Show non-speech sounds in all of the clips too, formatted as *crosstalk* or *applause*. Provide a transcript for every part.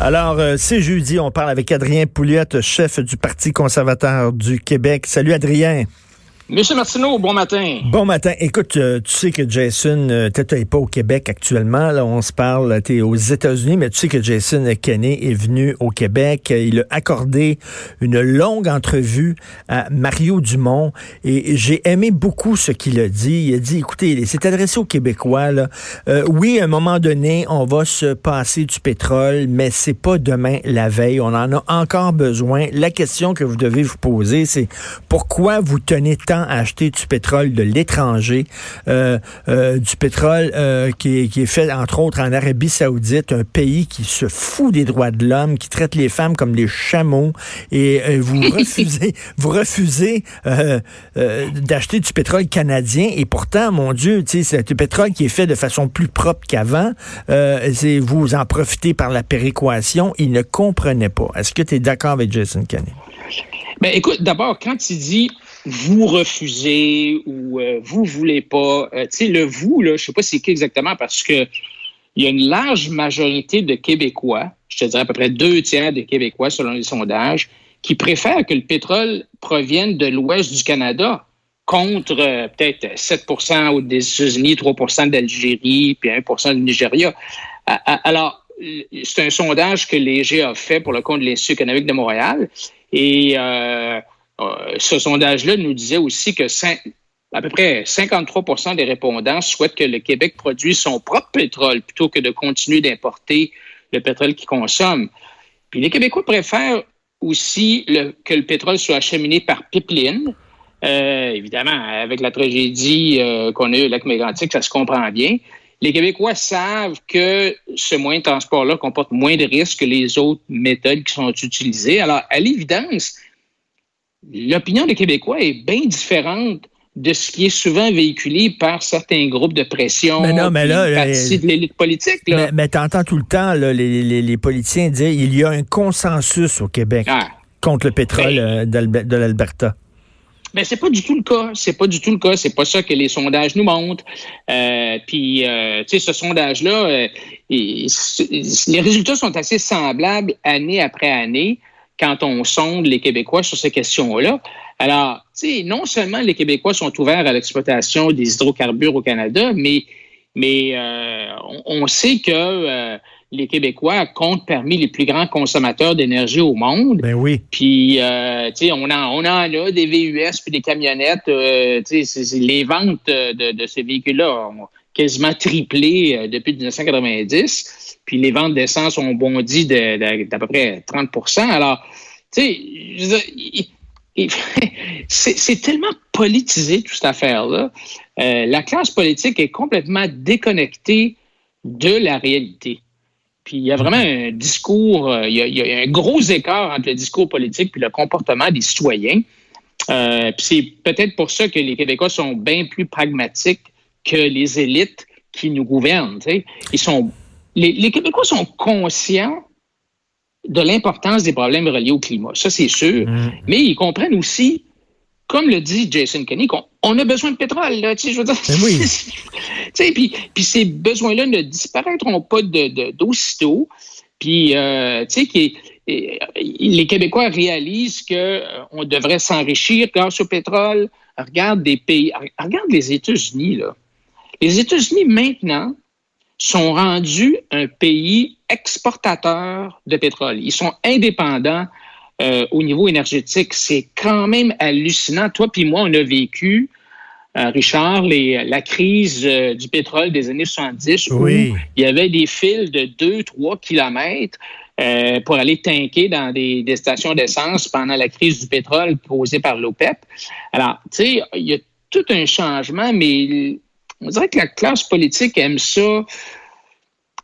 Alors, euh, c'est jeudi, on parle avec Adrien Pouliot, chef du Parti conservateur du Québec. Salut Adrien. Monsieur Martineau, bon matin. Bon matin. Écoute, euh, tu sais que Jason, euh, tu pas au Québec actuellement. Là, on se parle, tu es aux États-Unis, mais tu sais que Jason Kenney est venu au Québec. Il a accordé une longue entrevue à Mario Dumont et j'ai aimé beaucoup ce qu'il a dit. Il a dit, écoutez, il s'est adressé aux Québécois. Euh, oui, à un moment donné, on va se passer du pétrole, mais c'est pas demain la veille. On en a encore besoin. La question que vous devez vous poser, c'est pourquoi vous tenez tant à acheter du pétrole de l'étranger, euh, euh, du pétrole euh, qui, est, qui, est, fait entre autres en Arabie Saoudite, un pays qui se fout des droits de l'homme, qui traite les femmes comme des chameaux, et vous *laughs* refusez, vous refusez d'acheter du pétrole canadien, et pourtant, mon Dieu, c'est du pétrole qui est fait de façon plus propre qu'avant. vous en profitez par la péréquation. Il ne comprenait pas. Est-ce que tu es d'accord avec Jason Kenney? Ben, écoute, d'abord, quand il dit vous refusez ou euh, vous voulez pas. Euh, tu sais, le vous, là, je sais pas c'est qui exactement parce que il y a une large majorité de Québécois, je te dirais à peu près deux tiers des Québécois selon les sondages, qui préfèrent que le pétrole provienne de l'ouest du Canada contre euh, peut-être 7% des États-Unis, 3% d'Algérie, puis 1% du Nigeria. Alors, c'est un sondage que l'EG a fait pour le compte de l'Institut économique de Montréal. Et euh, ce sondage-là nous disait aussi que à peu près 53% des répondants souhaitent que le Québec produise son propre pétrole plutôt que de continuer d'importer le pétrole qu'il consomme. Puis les Québécois préfèrent aussi que le pétrole soit acheminé par pipeline. Euh, évidemment, avec la tragédie euh, qu'on a eu au lac Mégantic, ça se comprend bien. Les Québécois savent que ce moyen de transport-là comporte moins de risques que les autres méthodes qui sont utilisées. Alors, à l'évidence, l'opinion des Québécois est bien différente de ce qui est souvent véhiculé par certains groupes de pression, mais non, mais là, de l'élite politique. Mais, mais tu entends tout le temps les, politiciens dire qu'il y a un consensus au Québec ah. contre le pétrole euh, de l'Alberta. Mais c'est pas du tout le cas. C'est pas du tout le cas. C'est pas ça que les sondages nous montrent. Euh, puis, euh, tu sais, ce sondage-là, les résultats sont assez semblables année après année quand on sonde les Québécois sur ces questions-là. Alors, tu sais, non seulement les Québécois sont ouverts à l'exploitation des hydrocarbures au Canada, mais, mais euh, on, sait que euh, les Québécois comptent parmi les plus grands consommateurs d'énergie au monde. Ben oui. Puis, euh, tu sais, on en, on en a des VUS puis des camionnettes. tu sais, les ventes de, de ces véhicules-là quasiment triplé depuis 1990 puis les ventes d'essence ont bondi d'à peu près 30% Alors, tu sais, *laughs* c'est tellement politisé, toute cette affaire-là. Euh, la classe politique est complètement déconnectée de la réalité. Puis il y a vraiment un discours, euh, il y, a, un gros écart entre le discours politique et le comportement des citoyens. Euh, puis c'est peut-être pour ça que les Québécois sont bien plus pragmatiques que les élites qui nous gouvernent. Ils sont les, Québécois sont conscients de l'importance des problèmes reliés au climat. Ça, c'est sûr. Mm. Mais ils comprennent aussi, comme le dit Jason Kenney, qu'on a besoin de pétrole. Là, je veux dire, ben oui. *laughs* puis, puis ces besoins-là ne disparaîtront pas d'aussitôt. Puis, euh, tu sais, les Québécois réalisent qu'on euh, devrait s'enrichir grâce au pétrole. Regarde des pays, regarde les États-Unis, là. Les États-Unis, maintenant, sont rendus un pays exportateur de pétrole. Ils sont indépendants euh, au niveau énergétique. C'est quand même hallucinant. Toi puis moi, on a vécu, euh, Richard, les, la crise euh, du pétrole des années 70 où il y avait des fils de 2-3 kilomètres pour aller tanker dans des, des stations d'essence pendant la crise du pétrole causée par l'OPEP. Alors, tu sais, il y a tout un changement, mais on dirait que la classe politique aime ça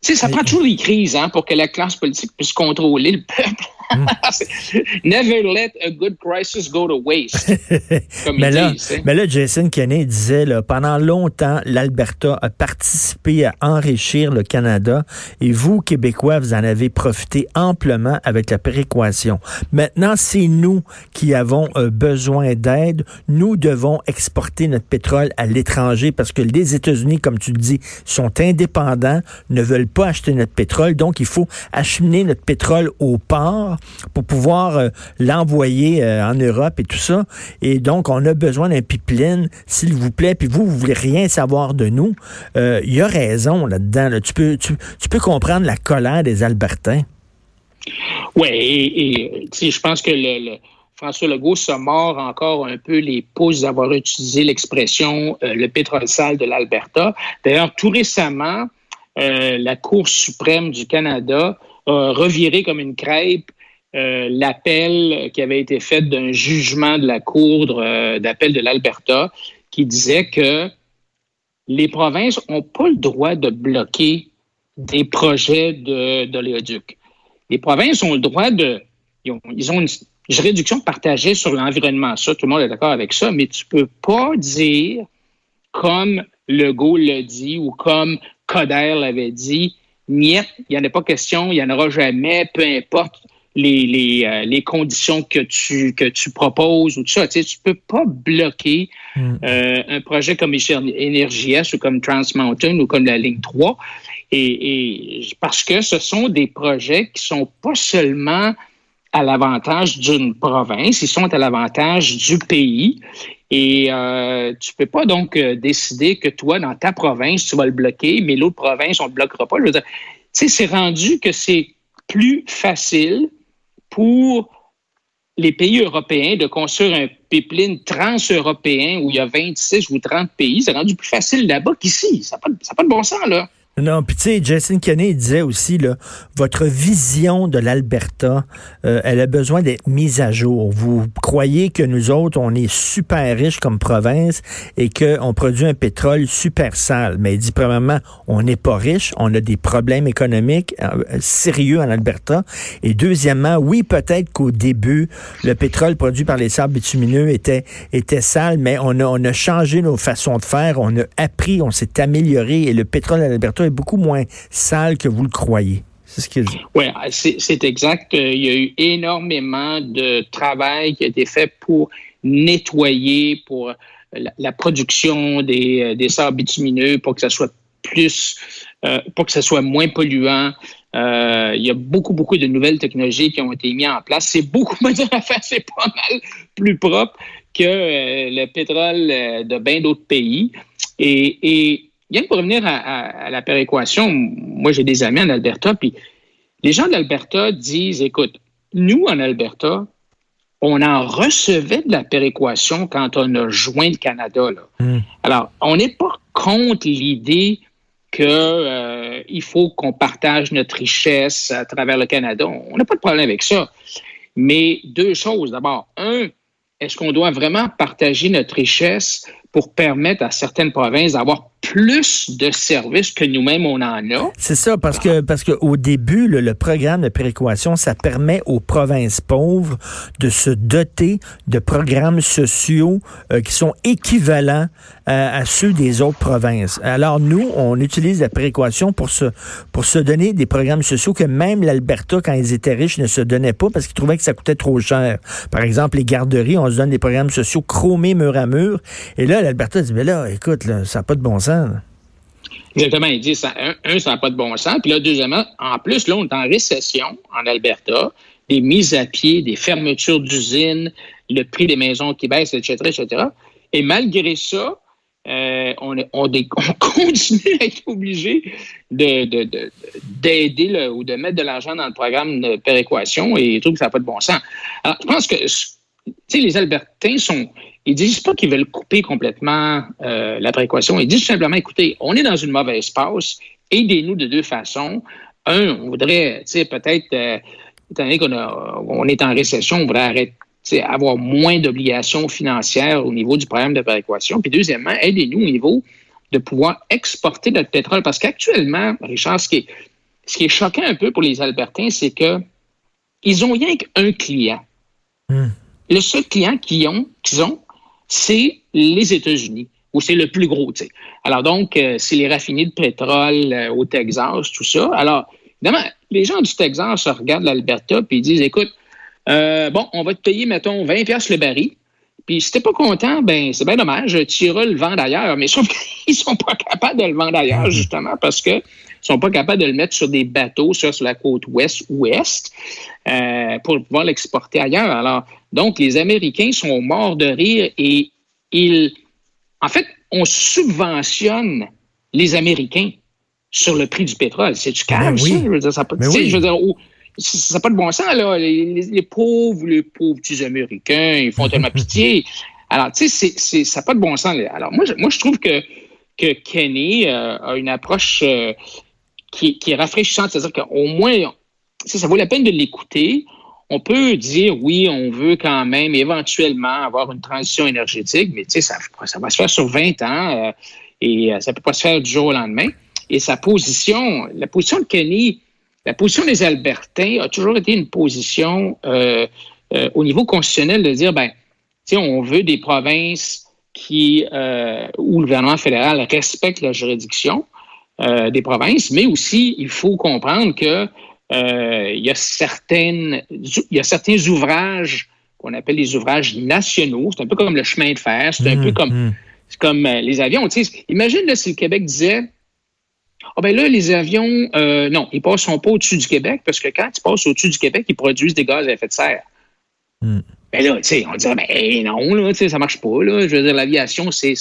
Tu sais, ça prend toujours des crises hein, pour que la classe politique puisse contrôler le peuple. Hmm. *laughs* Never let a good crisis go to waste. *laughs* mais, là, mais là, Jason Kenney disait, là, pendant longtemps, l'Alberta a participé à enrichir le Canada et vous, Québécois, vous en avez profité amplement avec la péréquation. Maintenant, c'est nous qui avons euh, besoin d'aide. Nous devons exporter notre pétrole à l'étranger parce que les États-Unis, comme tu le dis, sont indépendants, ne veulent pas acheter notre pétrole. Donc, il faut acheminer notre pétrole au port pour pouvoir euh, l'envoyer euh, en Europe et tout ça. Et donc, on a besoin d'un pipeline, s'il vous plaît. Puis vous, vous voulez rien savoir de nous. Euh, il y a raison là-dedans. Tu, peux, tu, peux comprendre la colère des Albertains. Oui, et, je pense que le, François Legault se mord encore un peu les pouces d'avoir utilisé l'expression le pétrole sale de l'Alberta. D'ailleurs, tout récemment, la Cour suprême du Canada a reviré comme une crêpe euh, l'appel qui avait été fait d'un jugement de la Cour euh, d'appel de l'Alberta qui disait que les provinces n'ont pas le droit de bloquer des projets d'oléoduc. Les provinces ont le droit de... Ils ont, une, réduction partagée sur l'environnement. Ça, tout le monde est d'accord avec ça, mais tu peux pas dire, comme Legault l'a dit ou comme Coder l'avait dit, niet, il n'y en a pas question, il n'y en aura jamais, peu importe les, les, euh, les, conditions que tu, que tu proposes ou tout ça. Tu ne peux pas bloquer mm. euh, un projet comme Énergie S ou comme Trans Mountain ou comme la ligne 3. Et, et, parce que ce sont des projets qui sont pas seulement à l'avantage d'une province, ils sont à l'avantage du pays. Et euh, tu peux pas donc euh, décider que toi, dans ta province, tu vas le bloquer, mais l'autre province, on ne le bloquera pas. Tu sais, c'est rendu que c'est plus facile pour les pays européens de construire un pipeline trans-européen où il y a 26 ou 30 pays. C'est rendu plus facile là-bas qu'ici. Ça n'a pas, pas de bon sens, là. Non, puis tu sais, Jason Kenney disait aussi, là, votre vision de l'Alberta, euh, elle a besoin d'être mise à jour. Vous croyez que nous autres, on est super riches comme province et qu'on produit un pétrole super sale. Mais il dit, premièrement, on n'est pas riche, on a des problèmes économiques euh, sérieux en Alberta. Et deuxièmement, oui, peut-être qu'au début, le pétrole produit par les sables bitumineux était, était sale, mais on a, on a changé nos façons de faire, on a appris, on s'est amélioré et le pétrole à l'Alberta beaucoup moins sale que vous le croyez. C'est ce qu'il dit. Oui, c'est exact. Il y a eu énormément de travail qui a été fait pour nettoyer, pour la, production des, des sables bitumineux, pour que ça soit plus, euh, pour que ça soit moins polluant. Euh, il y a beaucoup, beaucoup de nouvelles technologies qui ont été mises en place. C'est beaucoup moins à faire, c'est pas mal plus propre que euh, le pétrole de bien d'autres pays. Et Bien pour revenir à, la péréquation, moi j'ai des amis en Alberta, puis les gens d'Alberta disent, écoute, nous en Alberta, on en recevait de la péréquation quand on a joint le Canada. Hmm. Alors, on n'est pas contre l'idée qu'il euh, faut qu'on partage notre richesse à travers le Canada. On n'a pas de problème avec ça. Mais deux choses. D'abord, un, est-ce qu'on doit vraiment partager notre richesse pour permettre à certaines provinces d'avoir plus de services que nous-mêmes on en a. C'est ça, parce que parce que au début, le, programme de péréquation, ça permet aux provinces pauvres de se doter de programmes sociaux euh, qui sont équivalents à, ceux des autres provinces. Alors nous, on utilise la péréquation pour se pour se donner des programmes sociaux que même l'Alberta, quand ils étaient riches, ne se donnait pas parce qu'ils trouvaient que ça coûtait trop cher. Par exemple, les garderies, on se donne des programmes sociaux chromés mur à mur. Et là, l'Alberta dit, mais là, écoute, ça n'a pas de bon sens. Exactement. Il dit, un, ça n'a pas de bon sens. Puis là, deuxièmement, en plus, là, on est en récession en Alberta, des mises à pied, des fermetures d'usines, le prix des maisons qui baisse, etc., etc. Et malgré ça, euh, on, *laughs* on, continue à être obligé d'aider de, ou de mettre de l'argent dans le programme de péréquation et je trouve que ça n'a pas de bon sens. Alors, je pense que les Albertains sont, ils disent pas qu'ils veulent couper complètement euh, la précaution. Ils disent simplement, écoutez, on est dans une mauvaise passe, aidez-nous de deux façons. Un, on voudrait, tu sais, peut-être, euh, étant donné qu'on on est en récession, on voudrait arrêter avoir moins d'obligations financières au niveau du programme de précaution. Puis deuxièmement, aidez-nous au niveau de pouvoir exporter notre pétrole. Parce qu'actuellement, Richard, ce qui est, ce qui est choquant un peu pour les Albertains, c'est que ils ont rien qu'un client. Hmm. Le seul client qu'ils ont, qu'ils ont, c'est les États-Unis, où c'est le plus gros. sais. Alors donc, euh, c'est les raffinés de pétrole euh, au Texas, tout ça. Alors, évidemment, les gens du Texas regardent l'Alberta et ils disent, écoute, euh, bon, on va te payer, mettons, 20 pièces le baril. Puis si t'es pas content, ben c'est bien dommage, tu iras le vendre ailleurs. Mais sauf qu'ils *laughs* sont pas capables de le vendre ailleurs, justement, parce que sont pas capables de le mettre sur des bateaux, sur la côte ouest ou est, pour pouvoir l'exporter ailleurs. Alors, donc, les Américains sont morts de rire et ils, en fait, on subventionne les Américains sur le prix du pétrole. C'est du calme, ça? Je veux dire, ça je veux dire, ça n'a pas de bon sens, là. Les, pauvres, les pauvres petits Américains, ils font tellement *laughs* pitié. Alors, tu sais, ça n'a pas de bon sens. Alors, moi, je, moi, je trouve que, que Kenny euh, a une approche euh, qui, est rafraîchissante. C'est-à-dire qu'au moins, ça vaut la peine de l'écouter. On peut dire, oui, on veut quand même éventuellement avoir une transition énergétique, mais ça, ça va se faire sur 20 ans euh, et ça ne peut pas se faire du jour au lendemain. Et sa position, la position de Kenny, la position des Albertains a toujours été une position euh, euh, au niveau constitutionnel de dire, ben, on veut des provinces qui, euh, où le gouvernement fédéral respecte la juridiction des provinces, mais aussi il faut comprendre que il y a certaines, il y a certains ouvrages qu'on appelle les ouvrages nationaux. C'est un peu comme le chemin de fer, c'est un peu mmh, comme, mmh. comme les avions. imagine là, si le Québec disait ah ben là, les avions, euh, non, ils ne sont pas au-dessus du Québec parce que quand ils passent au-dessus du Québec, ils produisent des gaz à effet de serre. Hmm. Ben là, tu sais, on dirait, ben non, là, ça marche pas. Là. Je veux dire, l'aviation, c'est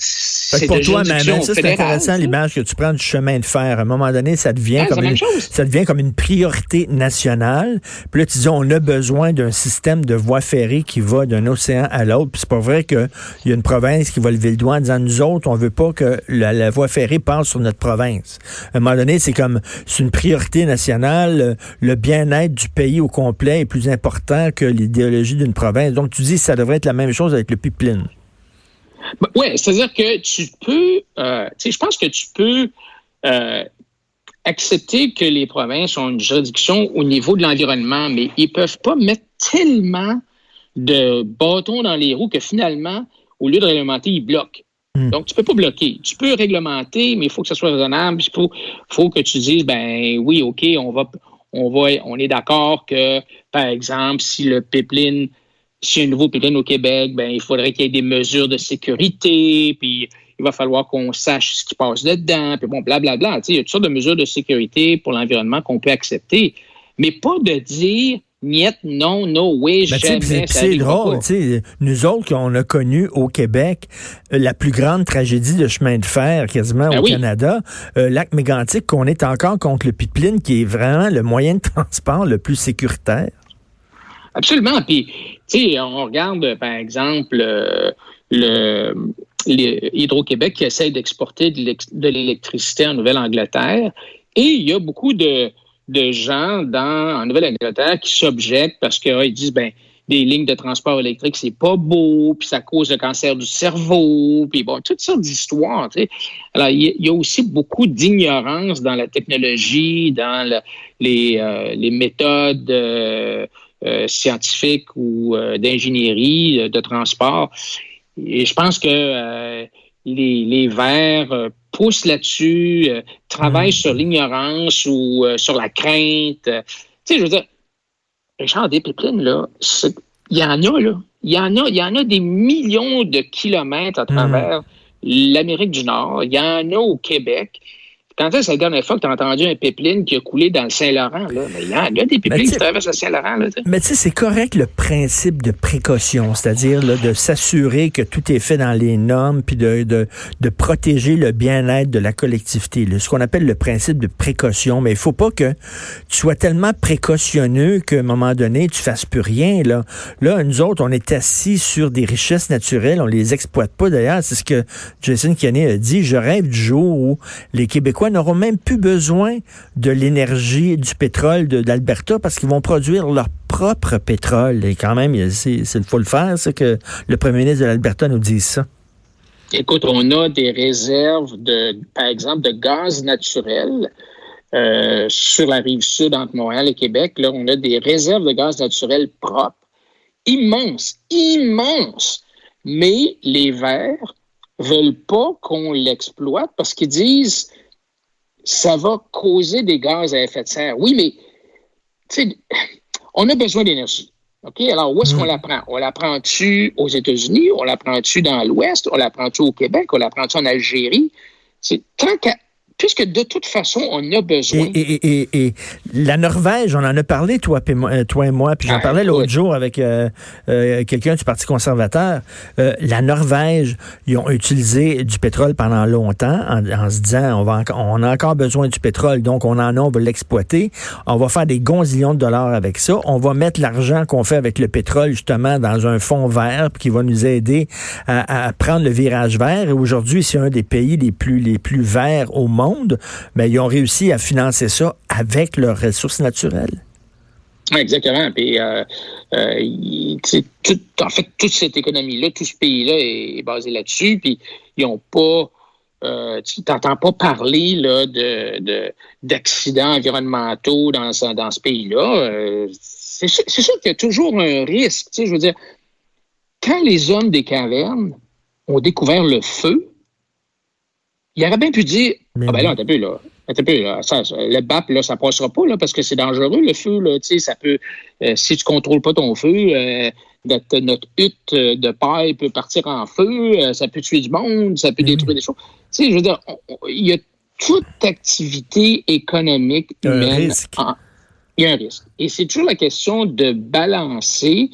fait pour toi, ça, c'est intéressant l'image que tu prends du chemin de fer. À un moment donné, ça devient, comme une, ça devient comme une priorité nationale. Puis là, tu dis, on a besoin d'un système de voies ferrées qui va d'un océan à l'autre. Puis c'est pas vrai qu'il y a une province qui va lever le doigt en disant, nous autres, on veut pas que la, voie ferrée passe sur notre province. À un moment donné, c'est comme, c'est une priorité nationale. Le bien-être du pays au complet est plus important que l'idéologie d'une province. Donc, tu dis, ça devrait être la même chose avec le pipeline. Ben, oui, c'est-à-dire que tu peux, euh, tu sais, je pense que tu peux euh, accepter que les provinces ont une juridiction au niveau de l'environnement, mais ils ne peuvent pas mettre tellement de bâtons dans les roues que finalement, au lieu de réglementer, ils bloquent. Hmm. Donc, tu ne peux pas bloquer. Tu peux réglementer, mais il faut que ce soit raisonnable. Il faut, faut que tu dises, ben oui, OK, on va, on va, on est d'accord que, par exemple, si le pipeline si un nouveau pipeline au Québec, ben, il faudrait qu'il y ait des mesures de sécurité, puis il va falloir qu'on sache ce qui passe dedans, puis bon, blablabla. il y a toutes sortes de mesures de sécurité pour l'environnement qu'on peut accepter, mais pas de dire Niet, non, no way, ben, jamais. C'est drôle, nous autres, on a connu au Québec euh, la plus grande tragédie de chemin de fer quasiment ben au Canada, euh, lac mégantique, qu'on est encore contre le pipeline, qui est vraiment le moyen de *laughs* transport le plus sécuritaire. Absolument. Puis, on regarde, par exemple, euh, Hydro-Québec qui essaie d'exporter de l'électricité en Nouvelle-Angleterre. Et il y a beaucoup de, gens dans, en Nouvelle-Angleterre qui s'objectent parce qu'ils ah, disent, ben, des lignes de transport électrique, c'est pas beau, puis ça cause le cancer du cerveau, puis bon, toutes sortes d'histoires. Alors, il y, a aussi beaucoup d'ignorance dans la technologie, dans les, euh, méthodes euh, euh, scientifique ou euh, d'ingénierie, euh, de transport. Et je pense que les, les Verts poussent là-dessus, travaillent mmh. sur l'ignorance ou sur la crainte. Tu sais, je veux dire, Richard Despépines, là, il y en a, là. Il y en a, il y en a des millions de kilomètres à mmh. travers l'Amérique du Nord. Il y en a au Québec. Quand est-ce la dernière fois que tu as entendu un pipeline qui a coulé dans le Saint-Laurent? Là? Mais il y, a, des pipelines qui traversent le Saint-Laurent. Mais tu sais, c'est correct le principe de précaution, c'est-à-dire de s'assurer que tout est fait dans les normes, puis de, de, de protéger le bien-être de la collectivité. ce qu'on appelle le principe de précaution. Mais il faut pas que tu sois tellement précautionneux qu'à un moment donné, tu fasses plus rien. Là, là nous autres, on est assis sur des richesses naturelles, on les exploite pas. D'ailleurs, c'est ce que Jason Kenney a dit. Je rêve du jour où les Québécois n'auront même plus besoin de l'énergie du pétrole d'Alberta parce qu'ils vont produire leur propre pétrole. Et quand même, il faut le faire, c'est que le premier ministre de l'Alberta nous dise ça. Écoute, on a des réserves de, par exemple, de gaz naturel euh, sur la rive sud entre Montréal et Québec. Là, on a des réserves de gaz naturel propres, immenses, immenses. Mais les Verts veulent pas qu'on l'exploite parce qu'ils disent ça va causer des gaz à effet de serre. Oui, mais on a besoin d'énergie. OK? Alors, où est-ce qu'on mm. la prend? On la prend-tu aux États-Unis? On la prend-tu dans l'Ouest? On la prend-tu au Québec? On la prend-tu en Algérie? C'est tant qu'à puisque de toute façon, on a besoin. Et, la Norvège, on en a parlé, toi, euh, toi et moi, puis j'en ah, parlais l'autre jour avec euh, euh, quelqu'un du Parti conservateur. la Norvège, ils ont utilisé du pétrole pendant longtemps en, se disant on, va on a encore besoin du pétrole, donc on en a, on va l'exploiter. On va faire des gonzillions de dollars avec ça. On va mettre l'argent qu'on fait avec le pétrole, justement, dans un fonds vert qui va nous aider à, à prendre le virage vert. Et aujourd'hui, c'est un des pays les plus, les plus verts au monde mais ils ont réussi à financer ça avec leurs ressources naturelles. Exactement. Puis, euh, euh, en fait, toute cette économie-là, tout ce pays-là est, basé là-dessus. Puis, ils n'ont pas. Euh, tu n'entends pas parler là, de, d'accidents environnementaux dans, dans ce pays-là. c'est, sûr, qu'il y a toujours un risque. Je veux dire, quand les hommes des cavernes ont découvert le feu, il aurait bien pu dire Ah ben là, un peu là. Un peu, là. le BAP, là, ça passera pas, là, parce que c'est dangereux, le feu, là. Tu sais, ça peut. Euh, si tu contrôles pas ton feu, euh, notre, hutte de paille peut partir en feu, euh, ça peut tuer du monde, ça peut détruire des choses. Tu sais, je veux dire, il y a toute activité économique humaine. il y a un risque. Et c'est toujours la question de balancer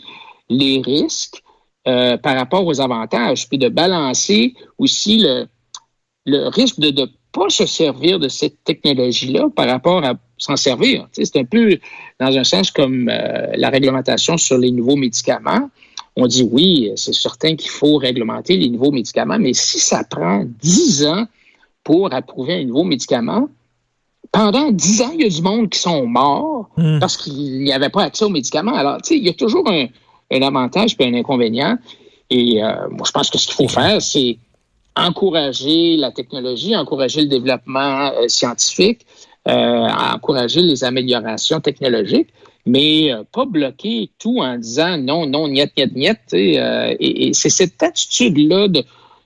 les risques par rapport aux avantages, puis de balancer aussi le, le risque de ne pas se servir de cette technologie-là par rapport à s'en servir. c'est un peu dans un sens comme euh, la réglementation sur les nouveaux médicaments. On dit oui, c'est certain qu'il faut réglementer les nouveaux médicaments, mais si ça prend dix ans pour approuver un nouveau médicament, pendant dix ans, il y a du monde qui sont morts hmm. parce qu'il n'y avait pas accès aux médicaments. Alors, tu sais, il y a toujours un, avantage et un inconvénient. Et euh, moi, je pense que ce qu'il faut faire, c'est encourager la technologie, encourager le développement euh, scientifique, euh, encourager les améliorations technologiques, mais euh, pas bloquer tout en disant non, non, niet, niet, niet. et, c'est cette attitude-là de,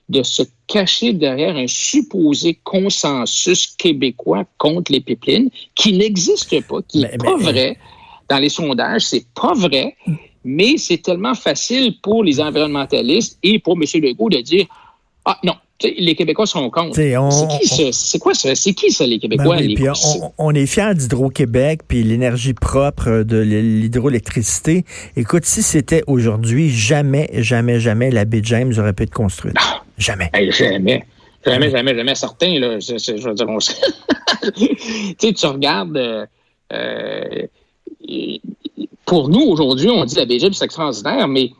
de se cacher derrière un supposé consensus québécois contre les pipelines qui n'existe pas, qui n'est pas vrai. Dans les sondages, c'est pas vrai, mais c'est tellement facile pour les environnementalistes et pour M. Legault de dire ah non, les Québécois sont contre. C'est quoi ça? C'est qui ça, les Québécois? Ben on, est fiers d'Hydro-Québec, puis l'énergie propre de l'hydroélectricité. Écoute, si c'était aujourd'hui, jamais, jamais, jamais la baie James aurait pu être construite. Ah! Jamais. jamais. Jamais, jamais, jamais certain. Là. Je, veux dire, on... *laughs* tu regardes... Euh, euh, pour nous, aujourd'hui, on dit la baie James, c'est extraordinaire, mais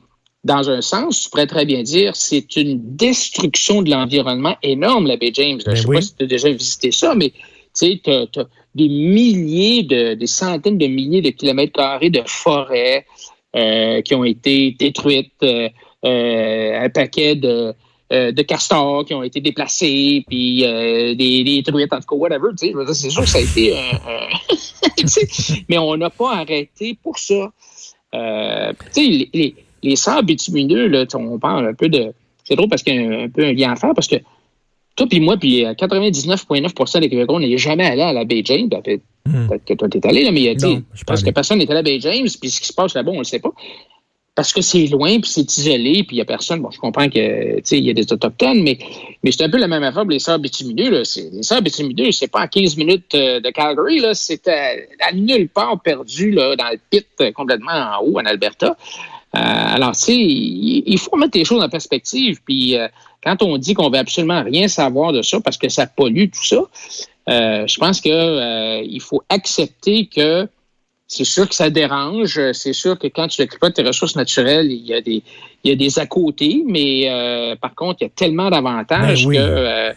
dans un sens, tu pourrais très bien dire, c'est une destruction de l'environnement énorme, la baie James. je ne ben sais pas si tu as déjà visité ça, mais tu as, des milliers, de, des centaines de milliers de kilomètres carrés de forêts euh, qui ont été détruites, euh, euh, un paquet de, de castors qui ont été déplacés, puis des, des truites, en tout cas, whatever. C'est sûr que ça a été *laughs* Mais on n'a pas arrêté pour ça. tu sais, les les sables bitumineux, là, on parle un peu de. C'est drôle parce qu'il y a un, peu un lien à faire parce que toi puis moi, puis 99,9% des Québécois, on n'est jamais allé à la Baie James. Ben, hmm. Peut-être que toi, t'es allé, là, mais il y a, je pense que personne n'est allé à la Baie James, puis ce qui se passe là-bas, on ne le sait pas. Parce que c'est loin, puis c'est isolé, puis il n'y a personne. Bon, je comprends qu'il y a des Autochtones, mais, mais c'est un peu la même affaire pour les sables bitumineux. Là. Les sables bitumineux, c'est pas à 15 minutes euh, de Calgary, là, c'est à, à, nulle part perdu là, dans le pit euh, complètement en haut, en Alberta. Euh, alors, tu sais, il faut mettre les choses en perspective. Puis, euh, quand on dit qu'on veut absolument rien savoir de ça parce que ça pollue tout ça, euh, je pense que il faut accepter que c'est sûr que ça dérange. C'est sûr que quand tu exploites tes ressources naturelles, il y a des, il y a des à côté, mais par contre, il y a tellement d'avantages ben que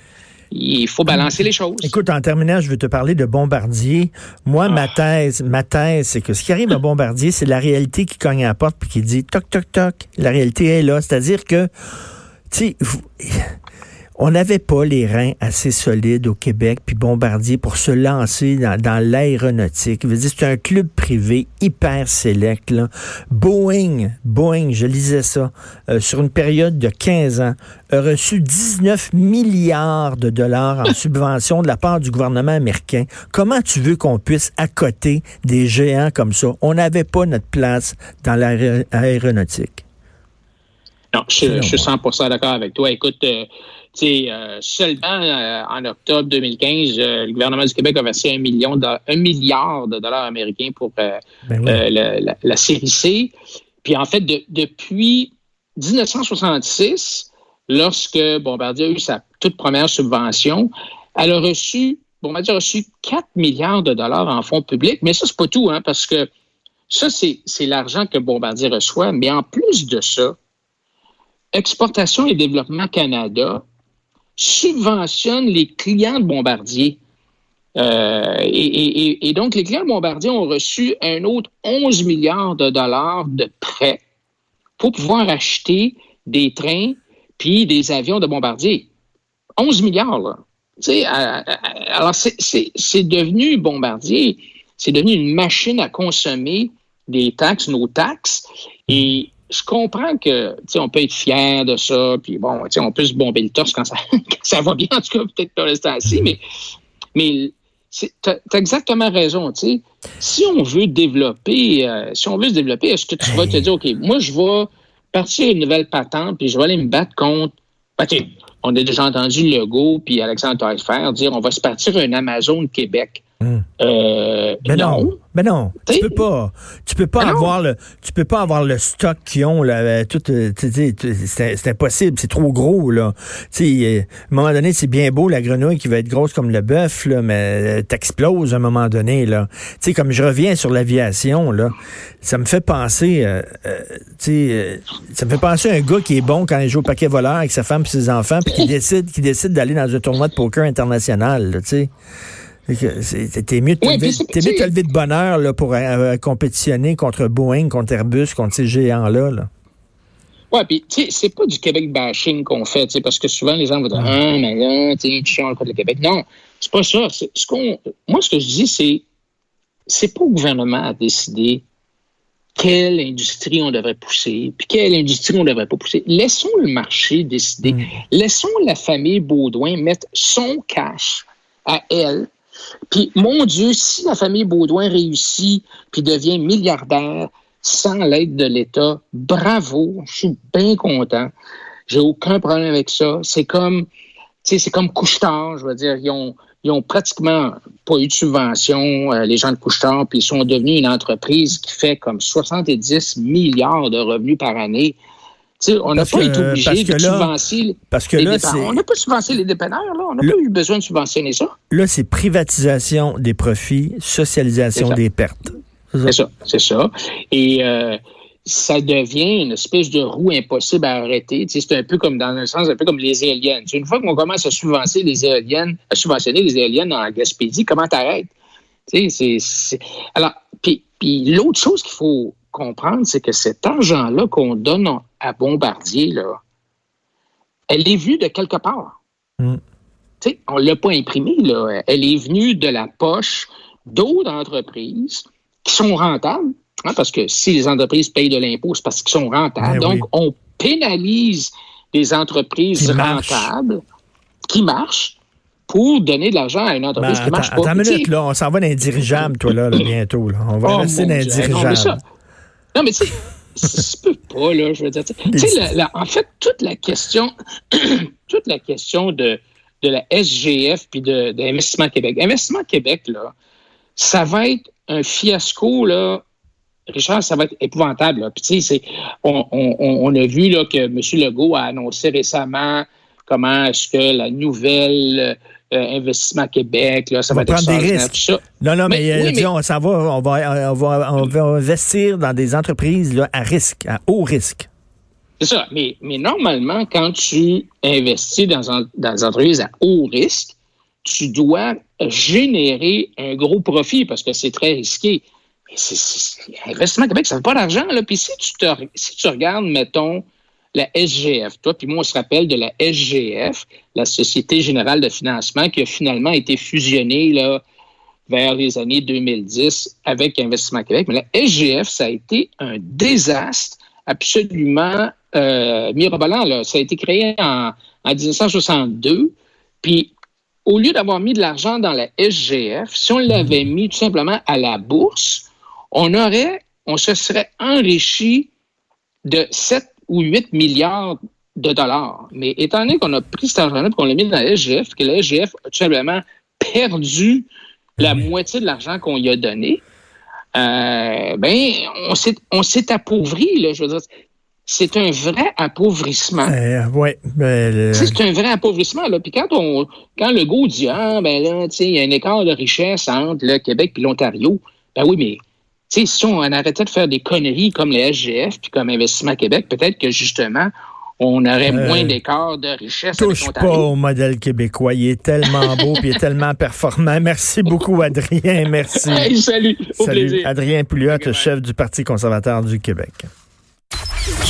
il faut balancer les choses. Écoute, en terminant, je veux te parler de Bombardier. Moi, ma ah. thèse, ma thèse, c'est que ce qui arrive à Bombardier, c'est la réalité qui cogne à la porte puis qui dit toc toc toc. La réalité est là, c'est-à-dire que, tu sais, on n'avait pas les reins assez solides au Québec, puis Bombardier, pour se lancer dans, dans l'aéronautique. C'est un club privé hyper sélect. Là. Boeing, Boeing, je lisais ça, euh, sur une période de 15 ans, a reçu 19 milliards de dollars en *laughs* subvention de la part du gouvernement américain. Comment tu veux qu'on puisse accoter des géants comme ça? On n'avait pas notre place dans l'aéronautique. Non, je, suis 100% d'accord avec toi. Écoute, euh, euh, seulement euh, en octobre 2015, le gouvernement du Québec a versé un, million de, milliard de dollars américains pour ben la, série C. Puis en fait, depuis 1966, lorsque Bombardier a eu sa toute première subvention, elle a reçu, Bombardier a reçu 4 milliards de dollars en fonds publics. Mais ça, c'est pas tout, hein, parce que ça, c'est l'argent que Bombardier reçoit. Mais en plus de ça, Exportation et Développement Canada subventionne les clients de Bombardier. Euh, et, donc, les clients de Bombardier ont reçu un autre 11 milliards de dollars de prêts pour pouvoir acheter des trains puis des avions de Bombardier. 11 milliards, là. alors, c'est devenu Bombardier, c'est devenu une machine à consommer des taxes, nos taxes. Et je comprends que on peut être fier de ça, puis bon, on peut se bomber le torse quand ça, *laughs* ça va bien, en tout cas, peut-être pas rester assis, mais, mais tu as, exactement raison. Si on veut développer, euh, si on veut se développer, est-ce que tu vas te dire, OK, moi, je vais partir une nouvelle patente, puis je vais aller me battre contre. Ben, on a déjà entendu Legault puis Alexandre Taillefer dire on va se partir un Amazon Québec. Euh, mais non. Mais non, tu peux pas. Tu peux pas avoir le. Tu peux pas avoir le stock qu'ils ont là. Euh, tout, euh, c'est impossible. C'est trop gros là. À un moment donné, c'est bien beau la grenouille qui va être grosse comme le bœuf là, mais t'exploses à un moment donné là. Tu sais, comme je reviens sur l'aviation là, ça me fait penser. tu ça me fait penser à un gars qui est bon quand il joue au paquet voleur avec sa femme et ses enfants, puis qui *laughs* décide, qui décide d'aller dans un tournoi de poker international. Tu sais. T'es mieux, de te lever de bonheur là, pour euh, euh, compétitionner contre Boeing, contre Airbus, contre ces géants-là. Là. Oui, puis tu sais, c'est pas du Québec bashing qu'on fait, parce que souvent les gens vont dire Ah, mais là, tu changes contre le Québec. Non, c'est pas ça. Ce qu'on, moi, ce que je dis, c'est c'est pas au gouvernement à décider quelle industrie on devrait pousser, puis quelle industrie on devrait pas pousser. Laissons le marché décider. Mm. Laissons la famille Baudouin mettre son cash à elle puis, mon Dieu, si la famille Baudouin réussit puis devient milliardaire sans l'aide de l'État, bravo, je suis bien content. J'ai aucun problème avec ça. C'est comme, c'est comme Couchetard, je veux dire, ils ont, ils ont pratiquement pas eu de subvention, euh, les gens de Couchetard, puis ils sont devenus une entreprise qui fait comme 70 milliards de revenus par année on n'a pas été obligé de subventionner parce que là, On n'a pas subventionné les dépanneurs, là. On n'a pas eu besoin de subventionner ça. Là, c'est privatisation des profits, socialisation des pertes. C'est ça, c'est ça. Et euh, ça devient une espèce de roue impossible à arrêter. c'est un peu comme, dans un sens, un peu comme les éoliennes. une fois qu'on commence à subventionner les éoliennes, à subventionner les éoliennes en Gaspésie, comment t'arrêtes? C'est, Alors, puis l'autre chose qu'il faut comprendre, c'est que cet argent-là qu'on donne à Bombardier, là, elle est venue de quelque part. Mm. On ne l'a pas imprimée, là. Elle est venue de la poche d'autres entreprises qui sont rentables, hein, parce que si les entreprises payent de l'impôt, c'est parce qu'ils sont rentables. Ben Donc, on pénalise les entreprises rentables qui marchent pour donner de l'argent à une entreprise ben, qui marche pas. Attends une minute, là, on s'en va dans les dirigeables, toi, là, bientôt. On va oh, rester dans les dirigeables. Non, mais tu sais, ça peut pas, là, je veux dire. Tu sais, en fait, toute la question, *clears throat* toute la question de, de la SGF puis de, de Investissement Québec. Investissement Québec, là, ça va être un fiasco, là. Richard, ça va être épouvantable. Là. Puis, tu sais, on, on, on, a vu là, que M. Legault a annoncé récemment comment est-ce que la nouvelle investissement Québec, là, ça on va, prendre des risques. Non, non, mais, euh, on va, on va, on va, investir dans des entreprises là, à risque, à haut risque. C'est ça. Mais, mais normalement, quand tu investis dans, un, dans des entreprises à haut risque, tu dois générer un gros profit parce que c'est très risqué. Mais Investissement Québec, ça ne fait pas d'argent. Puis si tu, te, si tu regardes, mettons, la SGF. Toi, puis moi, on se rappelle de la SGF, la Société générale de financement, qui a finalement été fusionnée là, vers les années 2010 avec Investissement Québec. Mais la SGF, ça a été un désastre absolument euh, mirobolant. Ça a été créé en, en 1962. Puis, au lieu d'avoir mis de l'argent dans la SGF, si on l'avait mis tout simplement à la bourse, on aurait, on se serait enrichi de 7 ou 8 milliards de dollars. Mais étant donné qu'on a pris cet argent-là et qu'on l'a mis dans la SGF, que la SGF a tout simplement perdu la moitié de l'argent qu'on lui a donné, euh, ben, on s'est appauvri, là, je veux dire. C'est un vrai appauvrissement. Euh, ouais, ben, C'est un vrai appauvrissement. Là. Puis quand on quand le go dit Ah, ben là, il y a un écart de richesse entre le Québec et l'Ontario, ben oui, mais si on arrêtait de faire des conneries comme les SGF puis comme Investissement Québec, peut-être que justement, on aurait euh, moins d'écart de richesse. Touche pas au modèle québécois. Il est tellement beau il est tellement performant. Merci beaucoup, Adrien. Merci. *laughs* salut. Au salut. Plaisir. Adrien Pouliot, chef du Parti conservateur du Québec.